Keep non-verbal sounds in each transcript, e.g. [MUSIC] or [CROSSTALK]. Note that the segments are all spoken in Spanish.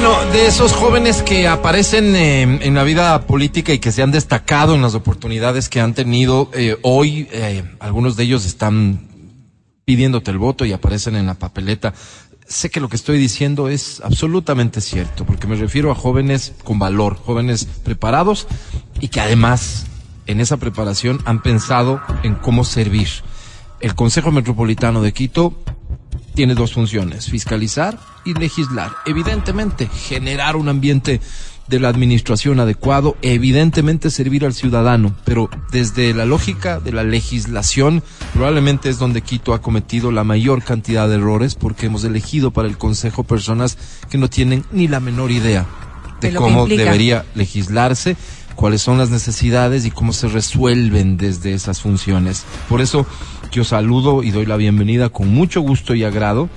Bueno, de esos jóvenes que aparecen eh, en la vida política y que se han destacado en las oportunidades que han tenido, eh, hoy eh, algunos de ellos están pidiéndote el voto y aparecen en la papeleta. Sé que lo que estoy diciendo es absolutamente cierto, porque me refiero a jóvenes con valor, jóvenes preparados y que además en esa preparación han pensado en cómo servir. El Consejo Metropolitano de Quito tiene dos funciones, fiscalizar y legislar. Evidentemente, generar un ambiente de la administración adecuado, evidentemente servir al ciudadano, pero desde la lógica de la legislación, probablemente es donde Quito ha cometido la mayor cantidad de errores porque hemos elegido para el Consejo personas que no tienen ni la menor idea de, cómo debería legislarse, cuáles son las necesidades y cómo se resuelven desde esas funciones. Por eso yo saludo y doy la bienvenida con mucho gusto y agrado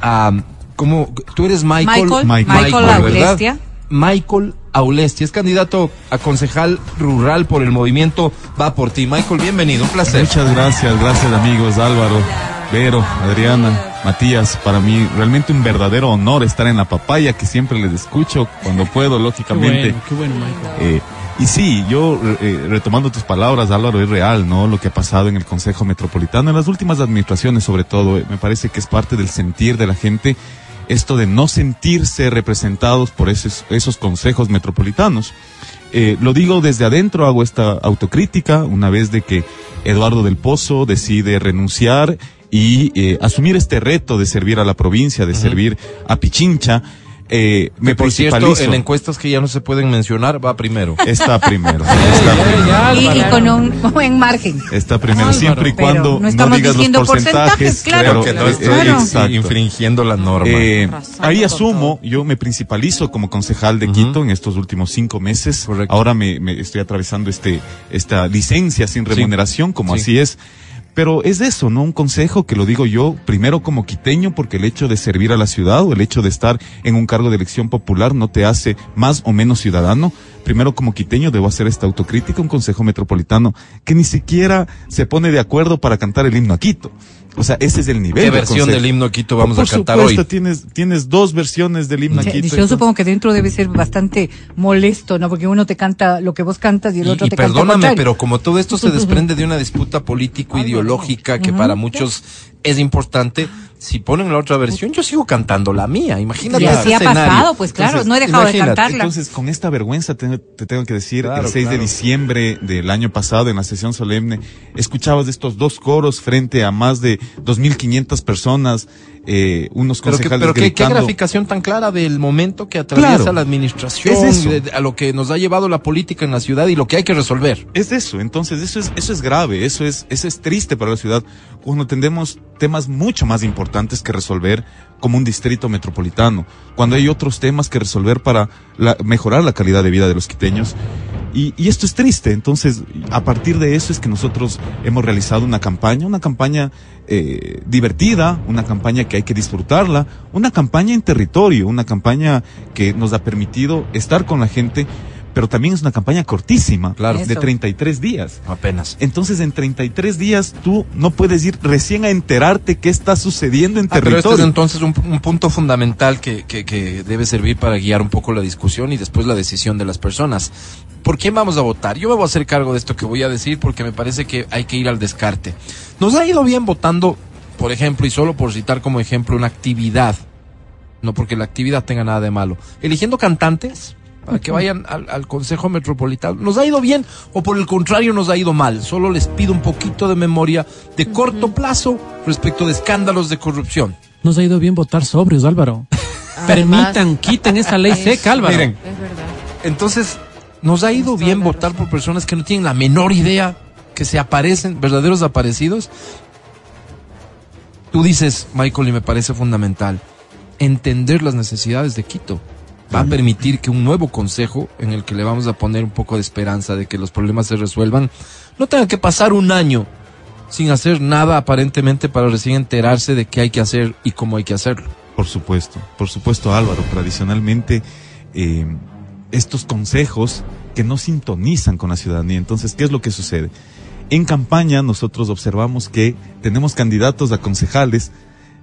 a como tú eres Michael Michael, Michael, Michael ¿verdad? Aulestia. Michael Aulesti, es candidato a concejal rural por el movimiento Va por ti. Michael, bienvenido, un placer. Muchas gracias, gracias amigos Álvaro, Vero, Adriana, Matías. Para mí realmente un verdadero honor estar en la papaya que siempre les escucho cuando puedo, lógicamente. Qué bueno, qué bueno, Michael. Eh, y sí, yo eh, retomando tus palabras, Álvaro, es real, ¿no? Lo que ha pasado en el Consejo Metropolitano, en las últimas administraciones sobre todo, eh, me parece que es parte del sentir de la gente esto de no sentirse representados por esos, esos consejos metropolitanos. Eh, lo digo desde adentro, hago esta autocrítica una vez de que Eduardo del Pozo decide renunciar y eh, asumir este reto de servir a la provincia, de servir a Pichincha. Eh, me por cierto, principalizo. en encuestas que ya no se pueden mencionar, va primero. Está primero. [LAUGHS] Está primero. Y, y con un buen margen. Está primero, Álvaro, siempre y cuando no no, digas los porcentajes. porcentajes, claro, que no estoy infringiendo la norma. Eh, ahí asumo, yo me principalizo como concejal de. Quito en estos últimos cinco meses. Correcto. Ahora me, me estoy atravesando este, esta licencia sin remuneración, como Sí. así es. Pero es eso, ¿no? Un consejo que lo digo yo, primero como quiteño, porque el hecho de servir a la ciudad o el hecho de estar en un cargo de elección popular no te hace más o menos ciudadano. Primero como quiteño debo hacer esta autocrítica, un consejo metropolitano que ni siquiera se pone de acuerdo para cantar el himno a Quito. O sea, ese es el nivel. ¿Qué versión del himno a Quito vamos Por a cantar supuesto, hoy? Tienes, tienes dos versiones del himno a Sí, Quito. Yo entonces- supongo que dentro debe ser bastante molesto, ¿no? Porque uno te canta lo que vos cantas y el Y, otro y te canta lo perdóname, pero como todo esto se [LAUGHS] desprende de una disputa político-ideológica que para muchos es importante, si ponen la otra versión, yo sigo cantando la mía. Imagínate Y ese así ha pasado, pues claro, Entonces, no he dejado de cantarla. Entonces, con esta vergüenza te, te tengo que decir, Claro, el 6 claro. de diciembre del año pasado, en la sesión solemne, escuchabas de estos dos coros frente a más de 2.500 personas, eh, unos Pero, que, concejales pero qué, qué gritando. graficación tan clara del momento que atraviesa Claro. la administración, Es de- a lo que nos ha llevado la política en la ciudad y lo que hay que resolver. Es eso, entonces eso es, eso es grave, eso es, eso es triste para la ciudad cuando tenemos temas mucho más importantes que resolver como un distrito metropolitano, cuando hay otros temas que resolver para la- mejorar la calidad de vida de los quiteños. Y, y esto es triste, entonces a partir de eso es que nosotros hemos realizado una campaña, una campaña eh, divertida, una campaña que hay que disfrutarla, una campaña en territorio, una campaña que nos ha permitido estar con la gente, pero también es una campaña cortísima, Claro. de Eso. 33 días. Apenas. Entonces, en 33 días tú no puedes ir recién a enterarte qué está sucediendo en Ah, pero este es territorio. entonces un, un punto fundamental que, que, que debe servir para guiar un poco la discusión y después la decisión de las personas. ¿Por quién vamos a votar? Yo me voy a hacer cargo de esto que voy a decir porque me parece que hay que ir al descarte. Nos ha ido bien votando, por ejemplo, y solo por citar como ejemplo una actividad, no porque la actividad tenga nada de malo, eligiendo cantantes para que vayan al, al Consejo Metropolitano. ¿Nos ha ido bien o por el contrario nos ha ido mal? Solo les pido un poquito de memoria de corto plazo respecto de escándalos de corrupción. Nos ha ido bien votar sobrios, Álvaro. Permitan, quiten esa ley seca, Álvaro. Miren, entonces nos ha ido bien votar por personas que no tienen la menor idea que se aparecen, verdaderos aparecidos. Tú dices, Michael, y me parece fundamental, entender las necesidades de Quito. Va a permitir que un nuevo consejo, en el que le vamos a poner un poco de esperanza de que los problemas se resuelvan, no tenga que pasar un año sin hacer nada aparentemente para recién enterarse de qué hay que hacer y cómo hay que hacerlo. Por supuesto, por supuesto Álvaro, tradicionalmente eh, estos consejos que no sintonizan con la ciudadanía. Entonces, ¿qué es lo que sucede? En campaña nosotros observamos que tenemos candidatos a concejales,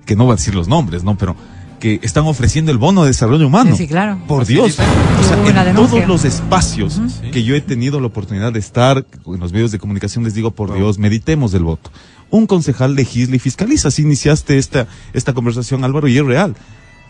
que no voy a decir los nombres, ¿no? Pero que están ofreciendo el bono de desarrollo humano. Sí, sí, claro. Por Dios. O sea, en denuncia. todos los espacios que yo he tenido la oportunidad de estar, en los medios de comunicación les digo, por Dios, meditemos el voto. Un concejal legisla y fiscaliza. Así iniciaste esta, esta conversación, Álvaro, y es real.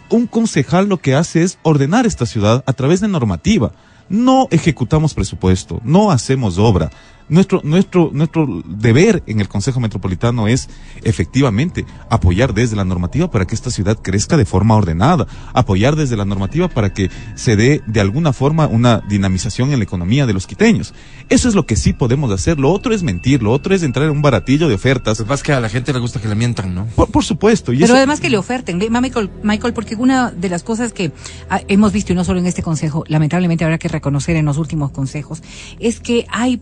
Un concejal lo que hace es ordenar esta ciudad a través de normativa. No ejecutamos presupuesto, no hacemos obra. Nuestro, nuestro, nuestro deber en el Consejo Metropolitano es efectivamente apoyar desde la normativa para que esta ciudad crezca de forma ordenada, apoyar desde la normativa para que se dé de alguna forma una dinamización en la economía de los quiteños. Eso es lo que sí podemos hacer. Lo otro es mentir, lo otro es entrar en un baratillo de ofertas. Lo que pasa es que a la gente le gusta que le mientan, ¿no? Por, por supuesto. Y Pero eso- además que le oferten, Michael, Michael, porque una de las cosas que ah, hemos visto, y no solo en este consejo, lamentablemente habrá que reconocer en los últimos consejos, es que hay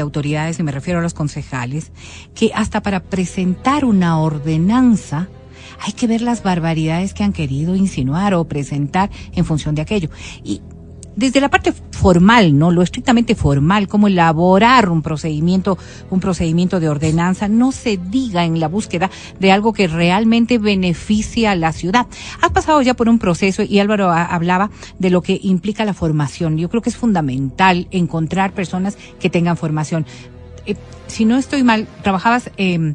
autoridades, y me refiero a los concejales, que hasta para presentar una ordenanza, hay que ver las barbaridades que han querido insinuar o presentar en función de aquello. Y desde la parte formal, ¿no? Lo estrictamente formal, como elaborar un procedimiento, un procedimiento de ordenanza, no se diga en la búsqueda de algo que realmente beneficie a la ciudad. Has pasado ya por un proceso y Álvaro ha- hablaba de lo que implica la formación. Yo creo que es fundamental encontrar personas que tengan formación. Eh, si no estoy mal, trabajabas eh,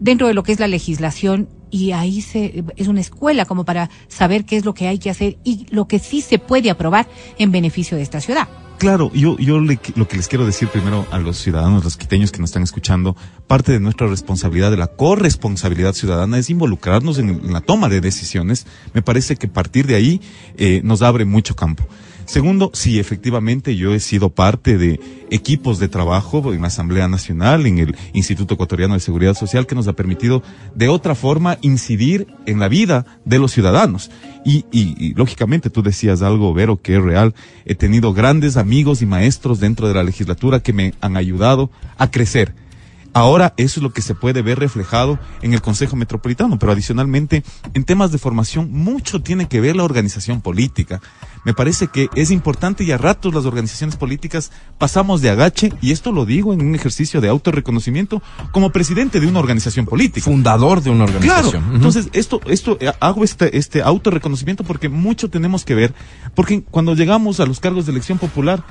dentro de lo que es la legislación y ahí se, es una escuela como para saber qué es lo que hay que hacer y lo que sí se puede aprobar en beneficio de esta ciudad. Claro, yo, yo le- lo que les quiero decir primero a los ciudadanos, los quiteños que nos están escuchando, parte de nuestra responsabilidad, de la corresponsabilidad ciudadana, es involucrarnos en, la toma de decisiones. Me parece que partir de ahí eh, nos abre mucho campo. Segundo, sí, efectivamente, yo he sido parte de equipos de trabajo en la Asamblea Nacional, en el Instituto Ecuatoriano de Seguridad Social, que nos ha permitido de otra forma incidir en la vida de los ciudadanos. Y, y, lógicamente tú decías algo, Vero, que es real. He tenido grandes amigos y maestros dentro de la legislatura que me han ayudado a crecer. Ahora eso es lo que se puede ver reflejado en el Consejo Metropolitano, pero adicionalmente en temas de formación mucho tiene que ver la organización política. Me parece que es importante y a ratos las organizaciones políticas pasamos de agache, y esto lo digo en un ejercicio de autorreconocimiento como presidente de una organización política. Fundador de una Claro, organización. Ujú. entonces esto, esto eh, hago este, este autorreconocimiento porque mucho tenemos que ver, porque cuando llegamos a los cargos de elección popular,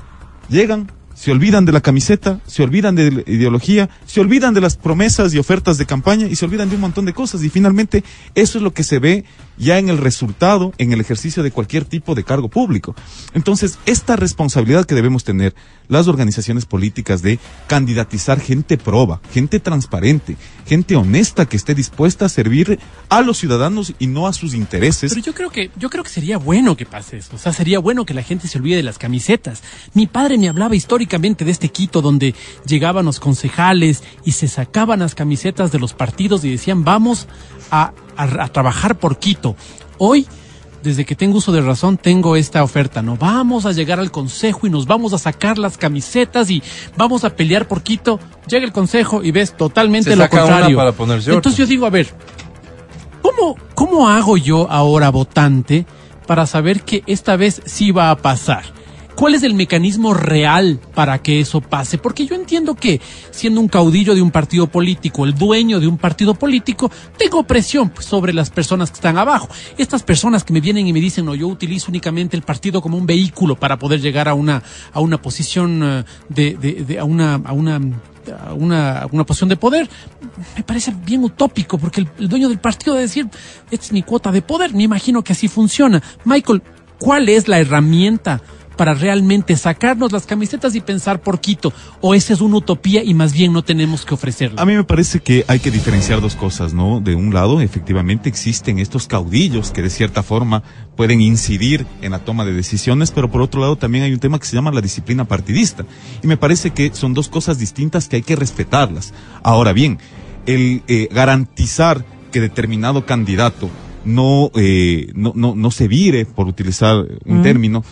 llegan, se olvidan de la camiseta, se olvidan de la ideología, se olvidan de las promesas y ofertas de campaña y se olvidan de un montón de cosas. Y finalmente, eso es lo que se ve ya en el resultado, en el ejercicio de cualquier tipo de cargo público. Entonces, esta responsabilidad que debemos tener las organizaciones políticas de candidatizar gente proba, gente transparente, gente honesta que esté dispuesta a servir a los ciudadanos y no a sus intereses. Pero yo creo que yo creo que sería bueno que pase eso. O sea, sería bueno que la gente se olvide de las camisetas. Mi padre me hablaba de este Quito donde llegaban los concejales y se sacaban las camisetas de los partidos y decían vamos a, a- a trabajar por Quito. Hoy desde que tengo uso de razón, tengo esta oferta, ¿no? Vamos a llegar al consejo y nos vamos a sacar las camisetas y vamos a pelear por Quito. Llega el consejo y ves totalmente Se lo saca una contrario. para. Entonces yo digo, a ver, ¿cómo, ¿cómo hago yo ahora votante para saber que esta vez sí va a pasar? ¿Cuál es el mecanismo real para que eso pase? Porque yo entiendo que siendo un caudillo de un partido político, el dueño de un partido político, tengo presión pues, sobre las personas que están abajo. Estas personas que me vienen y me dicen, no, yo utilizo únicamente el partido como un vehículo para poder llegar a una, a una posición eh, de, a una, a una una, una posición de poder, me parece bien utópico, porque el, el dueño del partido debe decir, esta es mi cuota de poder, me imagino que así funciona. Michael, ¿cuál es la herramienta para realmente sacarnos las camisetas y pensar por Quito? ¿O esa es una utopía y más bien no tenemos que ofrecerla? A mí me parece que hay que diferenciar dos cosas, ¿no? De un lado, efectivamente existen estos caudillos que de cierta forma pueden incidir en la toma de decisiones, pero por otro lado también hay un tema que se llama la disciplina partidista. Y me parece que son dos cosas distintas que hay que respetarlas. Ahora bien, el eh, garantizar que determinado candidato no, eh, no, no, no se vire, por utilizar un término,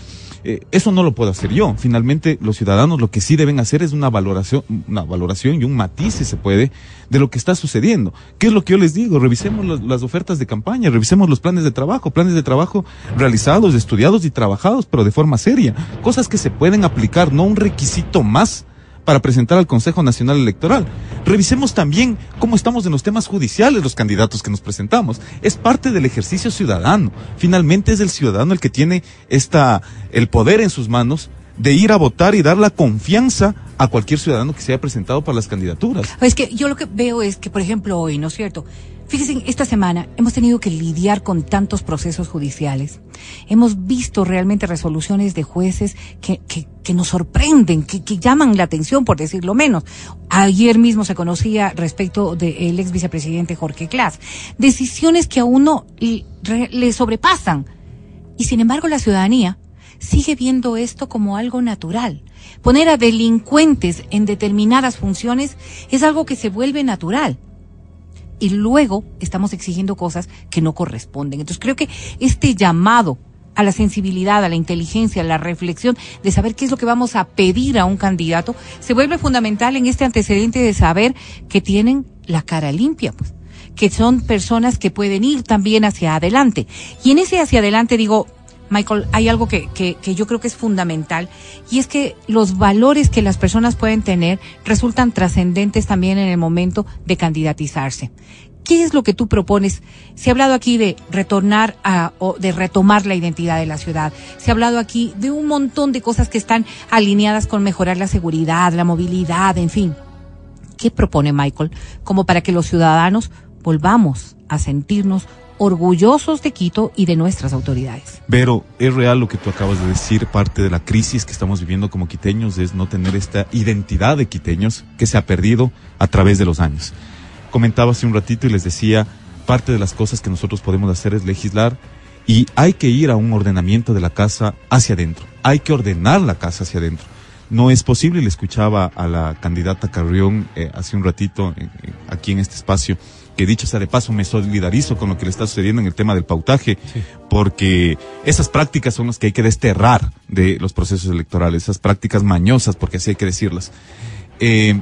eh, eso no lo puedo hacer yo. Finalmente, los ciudadanos lo que sí deben hacer es una valoración, una valoración y un matiz, si se puede, de lo que está sucediendo. ¿Qué es lo que yo les digo? Revisemos las, las ofertas de campaña, revisemos los planes de trabajo, planes de trabajo realizados, estudiados y trabajados, pero de forma seria. Cosas que se pueden aplicar, no un requisito más para presentar al Consejo Nacional Electoral. Revisemos también cómo estamos en los temas judiciales los candidatos que nos presentamos. Es parte del ejercicio ciudadano. Finalmente es el ciudadano el que tiene esta, el poder en sus manos de ir a votar y dar la confianza a cualquier ciudadano que se haya presentado para las candidaturas. Es que yo lo que veo es que, por ejemplo, hoy, ¿no es cierto? Fíjense, esta semana hemos tenido que lidiar con tantos procesos judiciales. Hemos visto realmente resoluciones de jueces que, que, que nos sorprenden, que, que, llaman la atención, por decirlo menos. Ayer mismo se conocía respecto del ex vicepresidente Jorge Klaas. Decisiones que a uno le sobrepasan. Y sin embargo la ciudadanía sigue viendo esto como algo natural. Poner a delincuentes en determinadas funciones es algo que se vuelve natural y luego estamos exigiendo cosas que no corresponden. Entonces creo que este llamado a la sensibilidad, a la inteligencia, a la reflexión de saber qué es lo que vamos a pedir a un candidato, se vuelve fundamental en este antecedente de saber que tienen la cara limpia, pues, que son personas que pueden ir también hacia adelante. Y en ese hacia adelante digo, Michael, hay algo que, que, que, yo creo que es fundamental y es que los valores que las personas pueden tener resultan trascendentes también en el momento de candidatizarse. ¿Qué es lo que tú propones? Se ha hablado aquí de retornar a, o de retomar la identidad de la ciudad. Se ha hablado aquí de un montón de cosas que están alineadas con mejorar la seguridad, la movilidad, en fin. ¿Qué propone Michael como para que los ciudadanos volvamos a sentirnos orgullosos de Quito y de nuestras autoridades. Pero es real lo que tú acabas de decir, parte de la crisis que estamos viviendo como quiteños es no tener esta identidad de quiteños que se ha perdido a través de los años. Comentaba hace un ratito y les decía, parte de las cosas que nosotros podemos hacer es legislar y hay que ir a un ordenamiento de la casa hacia adentro, hay que ordenar la casa hacia adentro. No es posible, le escuchaba a la candidata Carrión eh, hace un ratito eh, aquí en este espacio, que dicho sea de paso, me solidarizo con lo que le está sucediendo en el tema del pautaje, sí. porque esas prácticas son las que hay que desterrar de los procesos electorales, esas prácticas mañosas, porque así hay que decirlas. Eh,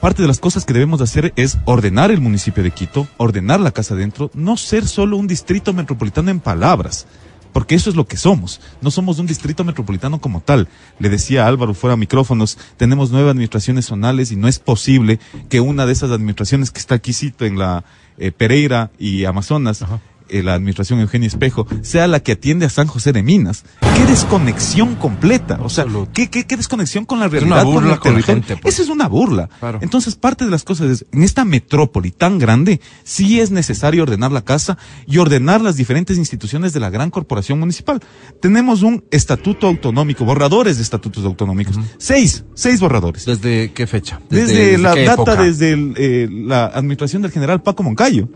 parte de las cosas que debemos hacer es ordenar el municipio de Quito, ordenar la casa adentro, no ser solo un distrito metropolitano en palabras, porque eso es lo que somos. No somos un distrito metropolitano como tal. Le decía Álvaro fuera micrófonos, tenemos nueve administraciones zonales y no es posible que una de esas administraciones que está aquí cito en la eh, Pereira y Amazonas, Ajá eh, la administración Eugenio Espejo, sea la que atiende a San José de Minas. ¿Qué desconexión completa? O sea, ¿qué, qué, qué desconexión con la realidad? Es una burla con, la gente. Pues. Esa es una burla. Claro. Entonces, parte de las cosas es, en esta metrópoli tan grande, sí es necesario ordenar la casa y ordenar las diferentes instituciones de la gran corporación municipal. Tenemos un estatuto autonómico, borradores de estatutos autonómicos. Uh -huh. Seis, seis borradores. ¿Desde qué fecha? Desde, desde la data, época? desde el, eh, la administración del general Paco Moncayo.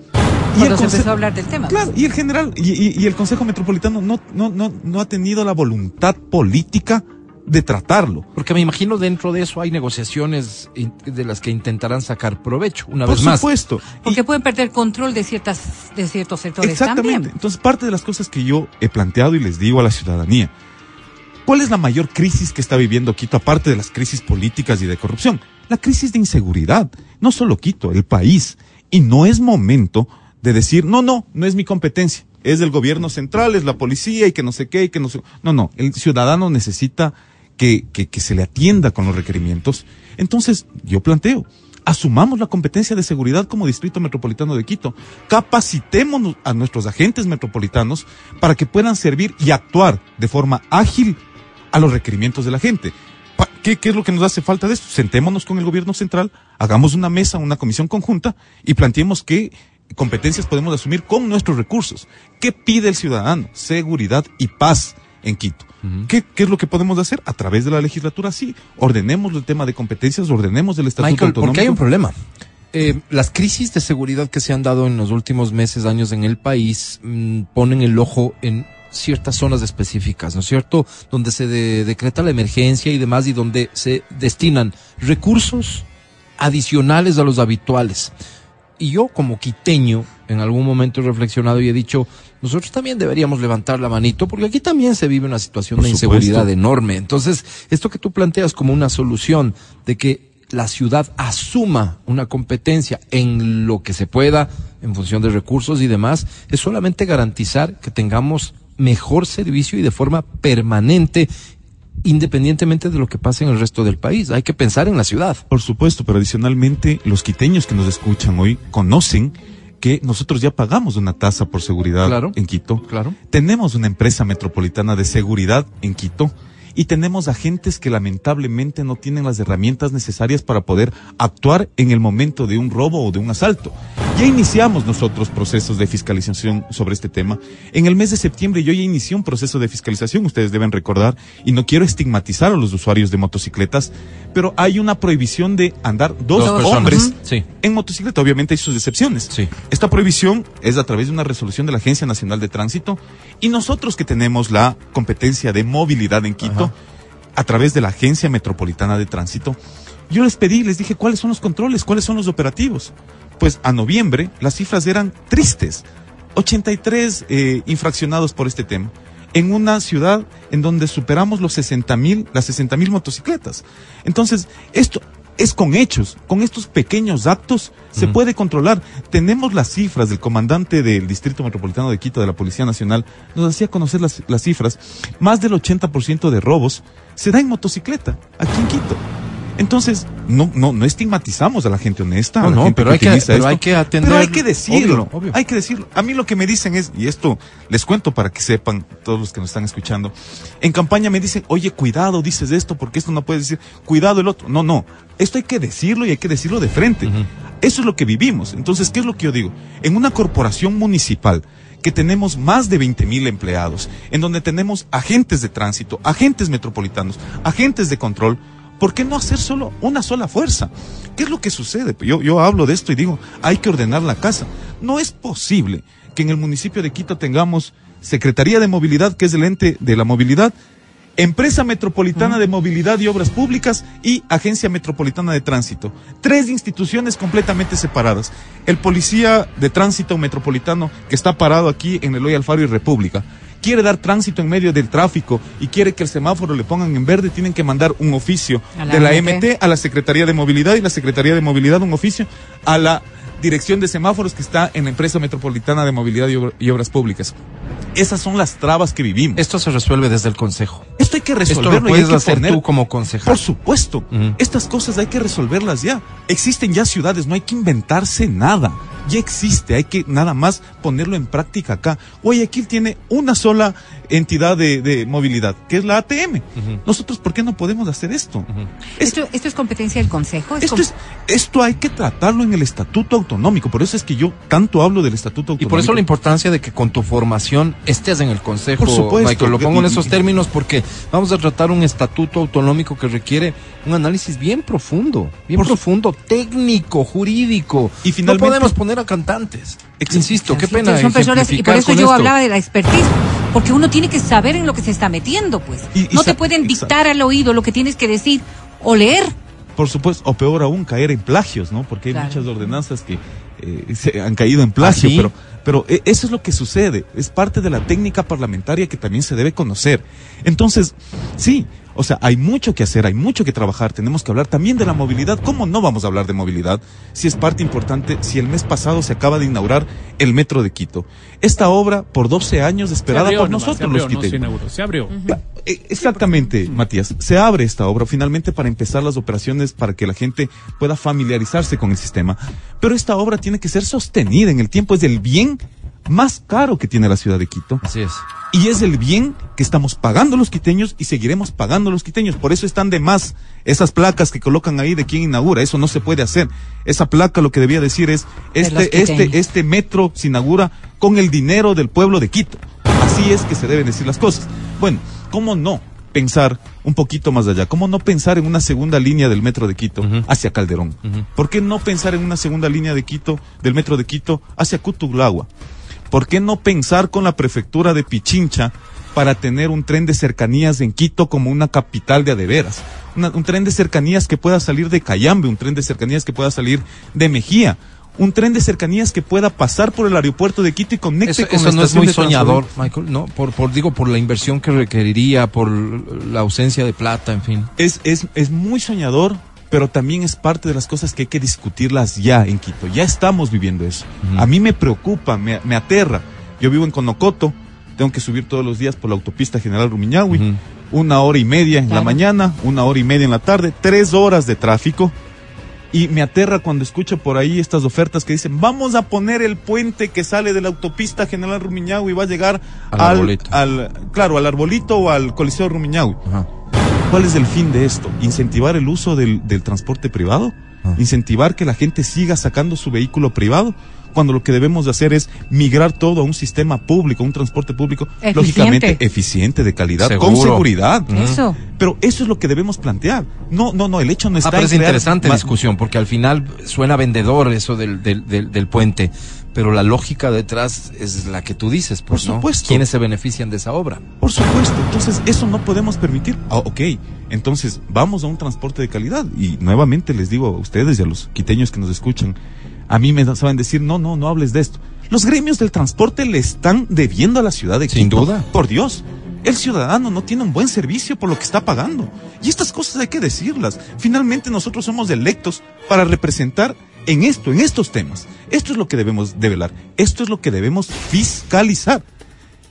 Cuando se empezó a hablar del tema. Claro, y el general y, y, y el Consejo Metropolitano no, no, no, no ha tenido la voluntad política de tratarlo. Porque me imagino dentro de eso hay negociaciones de las que intentarán sacar provecho, una Por vez más. Por supuesto. Porque y, pueden perder control de ciertas de ciertos sectores exactamente. también. Entonces, parte de las cosas que yo he planteado y les digo a la ciudadanía, ¿cuál es la mayor crisis que está viviendo Quito aparte de las crisis políticas y de corrupción? La crisis de inseguridad. No solo Quito, el país. Y no es momento de decir, no, no, no es mi competencia, es del gobierno central, es la policía y que no sé qué y que no sé. No, no, el ciudadano necesita que, que, que se le atienda con los requerimientos. Entonces, yo planteo, asumamos la competencia de seguridad como Distrito Metropolitano de Quito, capacitémonos a nuestros agentes metropolitanos para que puedan servir y actuar de forma ágil a los requerimientos de la gente. ¿Qué, ¿Qué, es lo que nos hace falta de esto? Sentémonos con el gobierno central, hagamos una mesa, una comisión conjunta y planteemos qué competencias podemos asumir con nuestros recursos. ¿Qué pide el ciudadano? Seguridad y paz en Quito. Uh -huh. ¿Qué, ¿Qué, es lo que podemos hacer? A través de la legislatura, sí. Ordenemos el tema de competencias, ordenemos el estatuto Michael, autonómico. porque hay un problema. Eh, las crisis de seguridad que se han dado en los últimos meses, años en el país, mmm, ponen el ojo en ciertas zonas específicas, ¿no es cierto? Donde se de, decreta la emergencia y demás y donde se destinan recursos adicionales a los habituales. Y yo como quiteño, en algún momento he reflexionado y he dicho, nosotros también deberíamos levantar la manito porque aquí también se vive una situación Por de inseguridad enorme. Entonces, esto que tú planteas como una solución de que la ciudad asuma una competencia en lo que se pueda, en función de recursos y demás, es solamente garantizar que tengamos mejor servicio y de forma permanente independientemente de lo que pase en el resto del país. Hay que pensar en la ciudad. Por supuesto, pero adicionalmente los quiteños que nos escuchan hoy conocen que nosotros ya pagamos una tasa por seguridad Claro. en Quito. Claro. Tenemos una empresa metropolitana de seguridad en Quito y tenemos agentes que lamentablemente no tienen las herramientas necesarias para poder actuar en el momento de un robo o de un asalto. Ya iniciamos nosotros procesos de fiscalización sobre este tema. En el mes de septiembre yo ya inicié un proceso de fiscalización, ustedes deben recordar, y no quiero estigmatizar a los usuarios de motocicletas, pero hay una prohibición de andar dos, hombres. Sí. en motocicleta. Obviamente hay sus excepciones. Sí. Esta prohibición es a través de una resolución de la Agencia Nacional de Tránsito y nosotros que tenemos la competencia de movilidad en Quito, a través de la Agencia Metropolitana de Tránsito, yo les pedí, les dije cuáles son los controles, cuáles son los operativos. Pues a noviembre las cifras eran tristes. 83 eh, infraccionados por este tema. En una ciudad en donde superamos los 60 mil, las 60 mil motocicletas. Entonces, esto es con hechos, con estos pequeños actos se puede controlar. Tenemos las cifras del comandante del Distrito Metropolitano de Quito de la Policía Nacional, nos hacía conocer las, las cifras. Más del 80% de robos se da en motocicleta, aquí en Quito. Entonces, no, no, no estigmatizamos a la gente honesta, a No, la no, gente pero hay que- utiliza pero esto, hay que atender- pero hay que decirlo, obvio, obvio. hay que decirlo. A mí lo que me dicen es, y esto les cuento para que sepan todos los que nos están escuchando, en campaña me dicen, oye, cuidado, dices esto, porque esto no puedes decir, cuidado el otro. No, no, esto hay que decirlo y hay que decirlo de frente. Eso es lo que vivimos. Entonces, ¿qué es lo que yo digo? En una corporación municipal, que tenemos más de 20 mil empleados, en donde tenemos agentes de tránsito, agentes metropolitanos, agentes de control, ¿por qué no hacer solo una sola fuerza? ¿Qué es lo que sucede? Yo, yo hablo de esto y digo, hay que ordenar la casa. No es posible que en el municipio de Quito tengamos Secretaría de Movilidad, que es el ente de la movilidad, Empresa Metropolitana de Movilidad y Obras Públicas y Agencia Metropolitana de Tránsito. Tres instituciones completamente separadas. El policía de tránsito metropolitano que está parado aquí en Eloy Alfaro y República quiere dar tránsito en medio del tráfico y quiere que el semáforo le pongan en verde, tienen que mandar un oficio la de la MT. MT a la Secretaría de Movilidad y la Secretaría de Movilidad un oficio a la Dirección de Semáforos que está en la Empresa Metropolitana de Movilidad y, Obra- y Obras Públicas. Esas son las trabas que vivimos. Esto se resuelve desde el consejo. Esto hay que Esto resolverlo lo y hay puedes que hacer poner- tú como concejal. Por supuesto. Estas cosas hay que resolverlas ya. Existen ya ciudades, no hay que inventarse nada. Ya existe, hay que nada más ponerlo en práctica acá. Guayaquil tiene una sola entidad de, de movilidad, que es la ATM. Nosotros, ¿por qué no podemos hacer esto? Es- Esto, esto es competencia del Consejo. esto, com- es, esto hay que tratarlo en el estatuto autonómico. Por eso es que yo tanto hablo del estatuto Y autonómico. por eso la importancia de que con tu formación estés en el consejo, Por supuesto. Michael. Lo pongo en Y- esos y- términos porque vamos a tratar un estatuto autonómico que requiere un análisis bien profundo, bien Por profundo, técnico, jurídico. Y finalmente- no podemos poner a cantantes. Insisto, qué Sí, pena. Son personas, y por eso yo esto. hablaba de la expertise, porque uno tiene que saber en lo que se está metiendo, pues. Y- y no te pueden dictar al oído lo que tienes que decir o leer. Por supuesto, o peor aún, caer en plagios, ¿no? Porque hay Claro. muchas ordenanzas que eh, se han caído en plagio, ¿Ah, sí? pero, pero eh, eso es lo que sucede. Es parte de la técnica parlamentaria que también se debe conocer. Entonces, sí, o sea, hay mucho que hacer, hay mucho que trabajar. Tenemos que hablar también de la movilidad. ¿Cómo no vamos a hablar de movilidad? Si es parte importante, si el mes pasado se acaba de inaugurar el metro de Quito. Esta obra, por 12 años, esperada por nomás, nosotros se abrió, los no se se abrió. Eh, Exactamente, Matías. Se abre esta obra finalmente para empezar las operaciones para que la gente pueda familiarizarse con el sistema. Pero esta obra tiene que ser sostenida en el tiempo. Es el bien más caro que tiene la ciudad de Quito. Así es. Y es el bien que estamos pagando los quiteños y seguiremos pagando los quiteños. Por eso están de más esas placas que colocan ahí de quién inaugura. Eso no se puede hacer. Esa placa lo que debía decir es, este, este, este metro se inaugura con el dinero del pueblo de Quito. Así es que se deben decir las cosas. Bueno, ¿cómo no pensar un poquito más allá? ¿Cómo no pensar en una segunda línea del metro de Quito hacia Calderón? ¿Por qué no pensar en una segunda línea de Quito, del metro de Quito hacia Cutuglagua? ¿Por qué no pensar con la prefectura de Pichincha para tener un tren de cercanías en Quito como una capital de adeveras? Una- un tren de cercanías que pueda salir de Cayambe, un tren de cercanías que pueda salir de Mejía, un tren de cercanías que pueda pasar por el aeropuerto de Quito y conecte Eso, con eso la no es muy de soñador. Michael, ¿no? Por, por, digo, por la inversión que requeriría, por la ausencia de plata, en fin. Es, es, es muy soñador, pero también es parte de las cosas que hay que discutirlas ya en Quito. Ya estamos viviendo eso. A mí me preocupa, me, me aterra. Yo vivo en Conocoto, tengo que subir todos los días por la autopista General Rumiñahui. Una hora y media en la mañana, una hora y media en la tarde, tres horas de tráfico. Y me aterra cuando escucho por ahí estas ofertas que dicen, vamos a poner el puente que sale de la autopista General Rumiñahui y va a llegar Al al, arbolito. al- claro, al arbolito o al Coliseo Rumiñahui. Ajá. ¿Cuál es el fin de esto? ¿Incentivar el uso del, del transporte privado? Ah. ¿Incentivar que la gente siga sacando su vehículo privado? Cuando lo que debemos de hacer es migrar todo a un sistema público, un transporte público, Eficiente. lógicamente eficiente, de calidad, con seguridad. Eso. Pero eso es lo que debemos plantear. No, no, no, el hecho no está Ah, pero en es interesante ma- discusión, porque al final suena vendedor eso del, del, del, del puente, pero la lógica detrás es la que tú dices, pues, Por ¿no? supuesto. ¿Quiénes se benefician de esa obra? Por supuesto, entonces eso no podemos permitir. Ah, ok, entonces vamos a un transporte de calidad. Y nuevamente les digo a ustedes y a los quiteños que nos escuchan, a mí me saben decir, no, no, no hables de esto. Los gremios del transporte le están debiendo a la ciudad de Sin Quito. duda. Por Dios. El ciudadano no tiene un buen servicio por lo que está pagando. Y estas cosas hay que decirlas. Finalmente nosotros somos electos para representar en esto, en estos temas. Esto es lo que debemos develar. Esto es lo que debemos fiscalizar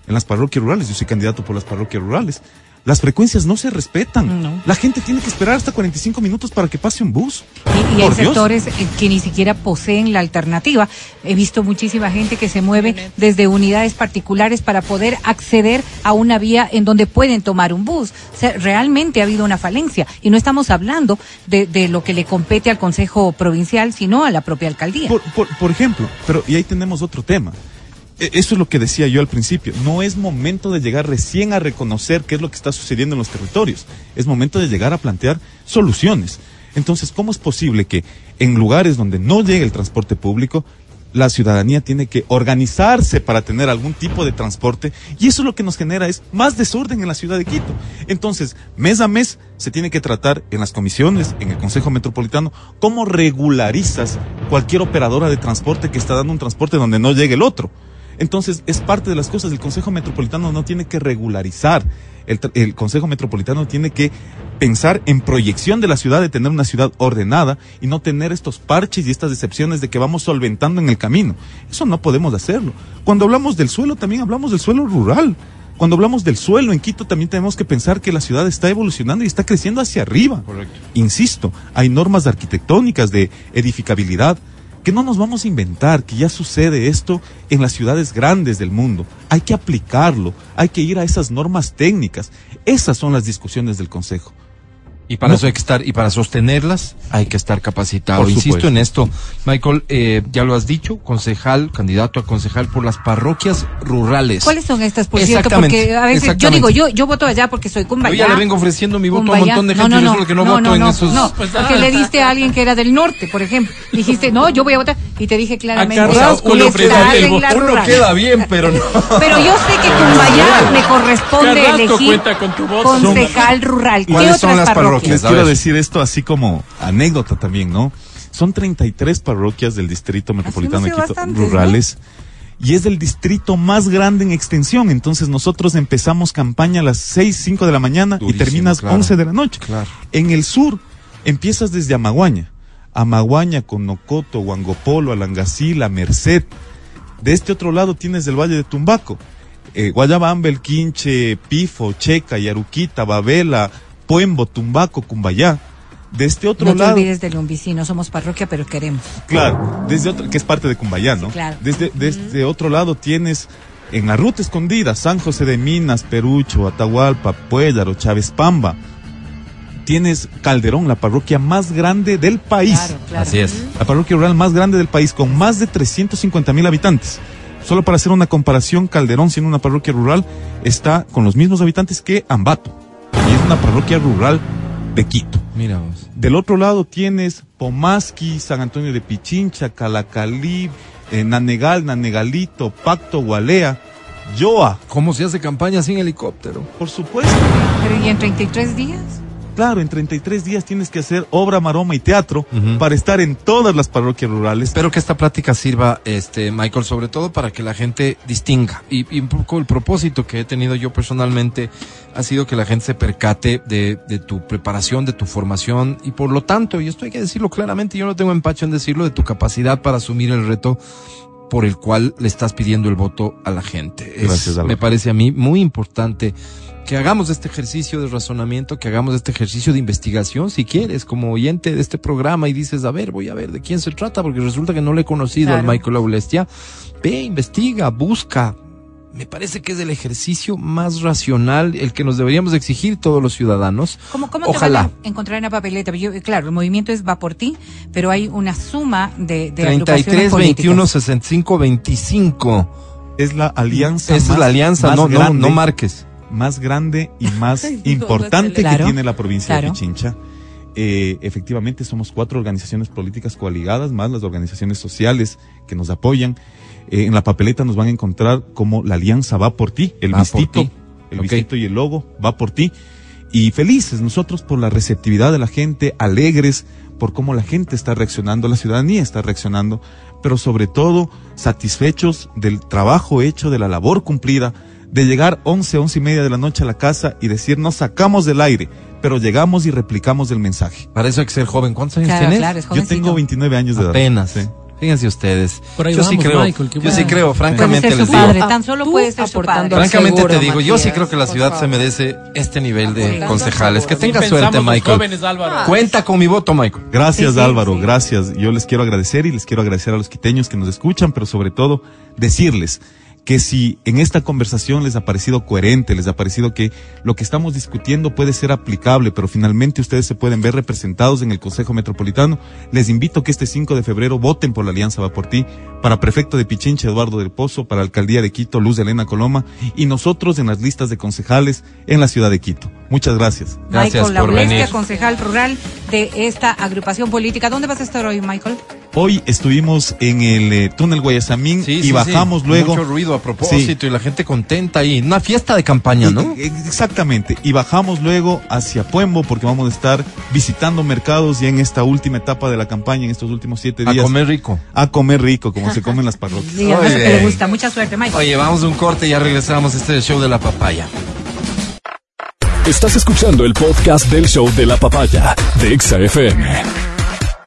en las parroquias rurales. Yo soy candidato por las parroquias rurales. Las frecuencias no se respetan. No. La gente tiene que esperar hasta 45 minutos para que pase un bus. Y, y hay Dios. sectores eh, que ni siquiera poseen la alternativa. He visto muchísima gente que se mueve desde unidades particulares para poder acceder a una vía en donde pueden tomar un bus. O sea, realmente ha habido una falencia. Y no estamos hablando de, de lo que le compete al Consejo Provincial, sino a la propia alcaldía. Por, por, por ejemplo, pero y ahí tenemos otro tema. E- Eso es lo que decía yo al principio. No es momento de llegar recién a reconocer qué es lo que está sucediendo en los territorios. Es momento de llegar a plantear soluciones. Entonces, ¿cómo es posible que en lugares donde no llegue el transporte público, la ciudadanía tiene que organizarse para tener algún tipo de transporte? Y eso lo que nos genera es más desorden en la ciudad de Quito. Entonces, mes a mes se tiene que tratar en las comisiones, en el Consejo Metropolitano, cómo regularizas cualquier operadora de transporte que está dando un transporte donde no llegue el otro. Entonces, es parte de las cosas. El Consejo Metropolitano no tiene que regularizar. El, Consejo Metropolitano tiene que pensar en proyección de la ciudad, de tener una ciudad ordenada y no tener estos parches y estas decepciones de que vamos solventando en el camino. Eso no podemos hacerlo. Cuando hablamos del suelo, también hablamos del suelo rural. Cuando hablamos del suelo en Quito, también tenemos que pensar que la ciudad está evolucionando y está creciendo hacia arriba. Correcto. Insisto, hay normas arquitectónicas de edificabilidad que no nos vamos a inventar, que ya sucede esto en las ciudades grandes del mundo. Hay que aplicarlo, hay que ir a esas normas técnicas. Esas son las discusiones del Consejo. Y para No. eso hay que estar, y para sostenerlas hay que estar capacitado. Insisto en esto, Michael, eh, ya lo has dicho, concejal, candidato a concejal por las parroquias rurales. ¿Cuáles son estas, por cierto? Exactamente, Porque a veces yo digo, yo yo voto allá porque soy Yo Cumbayá. ya le vengo ofreciendo mi voto a un Cumbayá. montón de No, gente no, y no, resulta que no, no, voto no, en no, esos. No, Pues, porque ah. le diste a alguien que era del norte, por ejemplo. Dijiste, no, yo voy a votar. Y te dije claramente, A Carrasco le voto. Uno rural. queda bien, pero no. [LAUGHS] Pero yo sé que Cumbayá me corresponde Carrasco elegir cuenta con tu voto. concejal rural. ¿Qué ¿Cuáles otras son las Les parroquias? Parroquias? A quiero decir esto así como anécdota también, ¿no? Son 33 parroquias del Distrito Metropolitano de Quito, rurales. Y es el distrito más grande en extensión. Entonces nosotros empezamos campaña a las 6, 5 de la mañana y terminas claro. 11 de la noche. Claro. En el sur empiezas desde Amaguaña. Amaguaña, Conocoto, Huangopolo, Alangasila, Merced. De este otro lado tienes el Valle de Tumbaco. Eh, Guayabamba, El Quinche, Pifo, Checa, Yaruquita, Babela, Puembo, Tumbaco, Cumbayá. De este otro No te lado. olvides del Lumbicí, no somos parroquia, pero queremos. Claro, desde otro, que es parte de Cumbayá, ¿no? Sí, claro. Desde, desde otro lado tienes en la ruta escondida San José de Minas, Perucho, Atahualpa, Puéllaro, Chávez Pamba. Tienes Calderón, la parroquia más grande del país. Claro, claro. Así es. La parroquia rural más grande del país, con más de 350 mil habitantes. Solo para hacer una comparación, Calderón, siendo una parroquia rural, está con los mismos habitantes que Ambato. Y es una parroquia rural de Quito. Mira vos. Del otro lado tienes Pomasqui, San Antonio de Pichincha, Calacalí, eh, Nanegal, Nanegalito, Pacto, Gualea, Yoa, ¿Cómo se hace campaña sin helicóptero? por supuesto. Pero ¿y en 33 días? Claro, en 33 días tienes que hacer obra, maroma y teatro para estar en todas las parroquias rurales. Espero que esta plática sirva, este, Michael, sobre todo para que la gente distinga. Y, y un poco el propósito que he tenido yo personalmente ha sido que la gente se percate de, de tu preparación, de tu formación y por lo tanto, y esto hay que decirlo claramente, yo no tengo empacho en decirlo, de tu capacidad para asumir el reto por el cual le estás pidiendo el voto a la gente. Es- Gracias, me parece a mí muy importante que hagamos este ejercicio de razonamiento, que hagamos este ejercicio de investigación, si quieres, como oyente de este programa y dices, a ver, voy a ver de quién se trata, porque resulta que no le he conocido Claro. al Michael Aulestia. Ve, investiga, busca. Me parece que es el ejercicio más racional, el que nos deberíamos exigir todos los ciudadanos. ¿Cómo, cómo Ojalá. te van a encontrar en la papeleta? Yo, claro, el movimiento es va por ti, pero hay una suma de, de 33, agrupaciones 21, políticas. 65, 25. Es la alianza Esa es la alianza, más no, no, grande, no marques. más grande y [LAUGHS] más importante Claro. que tiene la provincia Claro. de Pichincha. Eh, efectivamente, somos cuatro organizaciones políticas coaligadas, más las organizaciones sociales que nos apoyan. Eh, en la papeleta nos van a encontrar como la alianza va por ti, el Va por vistito, ti. el Ok. vistito y el logo va por ti. Y felices nosotros por la receptividad de la gente, alegres por cómo la gente está reaccionando, la ciudadanía está reaccionando, pero sobre todo satisfechos del trabajo hecho, de la labor cumplida, de llegar 11, 11 y media de la noche a la casa y decir nos sacamos del aire, pero llegamos y replicamos el mensaje. Para eso hay que ser joven. ¿Cuántos años Claro, tienes? claro, Yo tengo 29 años de edad. Apenas. Sí. Fíjense ustedes. Por ahí yo sí vamos, creo, Michael, yo sí creo, Puede francamente ser les digo. padre, tan solo puede ser su padre. Francamente seguro, te digo, yo sí Matías, creo que la ciudad se merece este nivel de Aportando concejales. al Que tenga Así suerte, Michael. jóvenes, Álvaro. Cuenta con mi voto, Michael. Gracias Sí, sí, Álvaro, sí. gracias. Yo les quiero agradecer y les quiero agradecer a los quiteños que nos escuchan, pero sobre todo decirles que si en esta conversación les ha parecido coherente, les ha parecido que lo que estamos discutiendo puede ser aplicable, pero finalmente ustedes se pueden ver representados en el Consejo Metropolitano, les invito que este 5 de febrero voten por la Alianza Va por Ti, para prefecto de Pichincha Eduardo del Pozo, para alcaldía de Quito Luz Elena Coloma y nosotros en las listas de concejales en la ciudad de Quito. Muchas gracias. Gracias Michael venir. concejal rural de esta agrupación política. ¿Dónde vas a estar hoy, Michael? Hoy estuvimos en el eh, túnel Guayasamín y bajamos luego. Mucho ruido a propósito y la gente contenta ahí. Una fiesta de campaña, Y- ¿no? e- Exactamente. Y bajamos luego hacia Puembo porque vamos a estar visitando mercados y en esta última etapa de la campaña, en estos últimos siete A días. comer rico. a comer rico, como se comen las parroquias. Sí, además que le gusta. Mucha suerte, Michael. Oye, vamos a un corte y ya regresamos. Este es el show de la papaya. Estás escuchando el podcast del show de la papaya de Exa FM.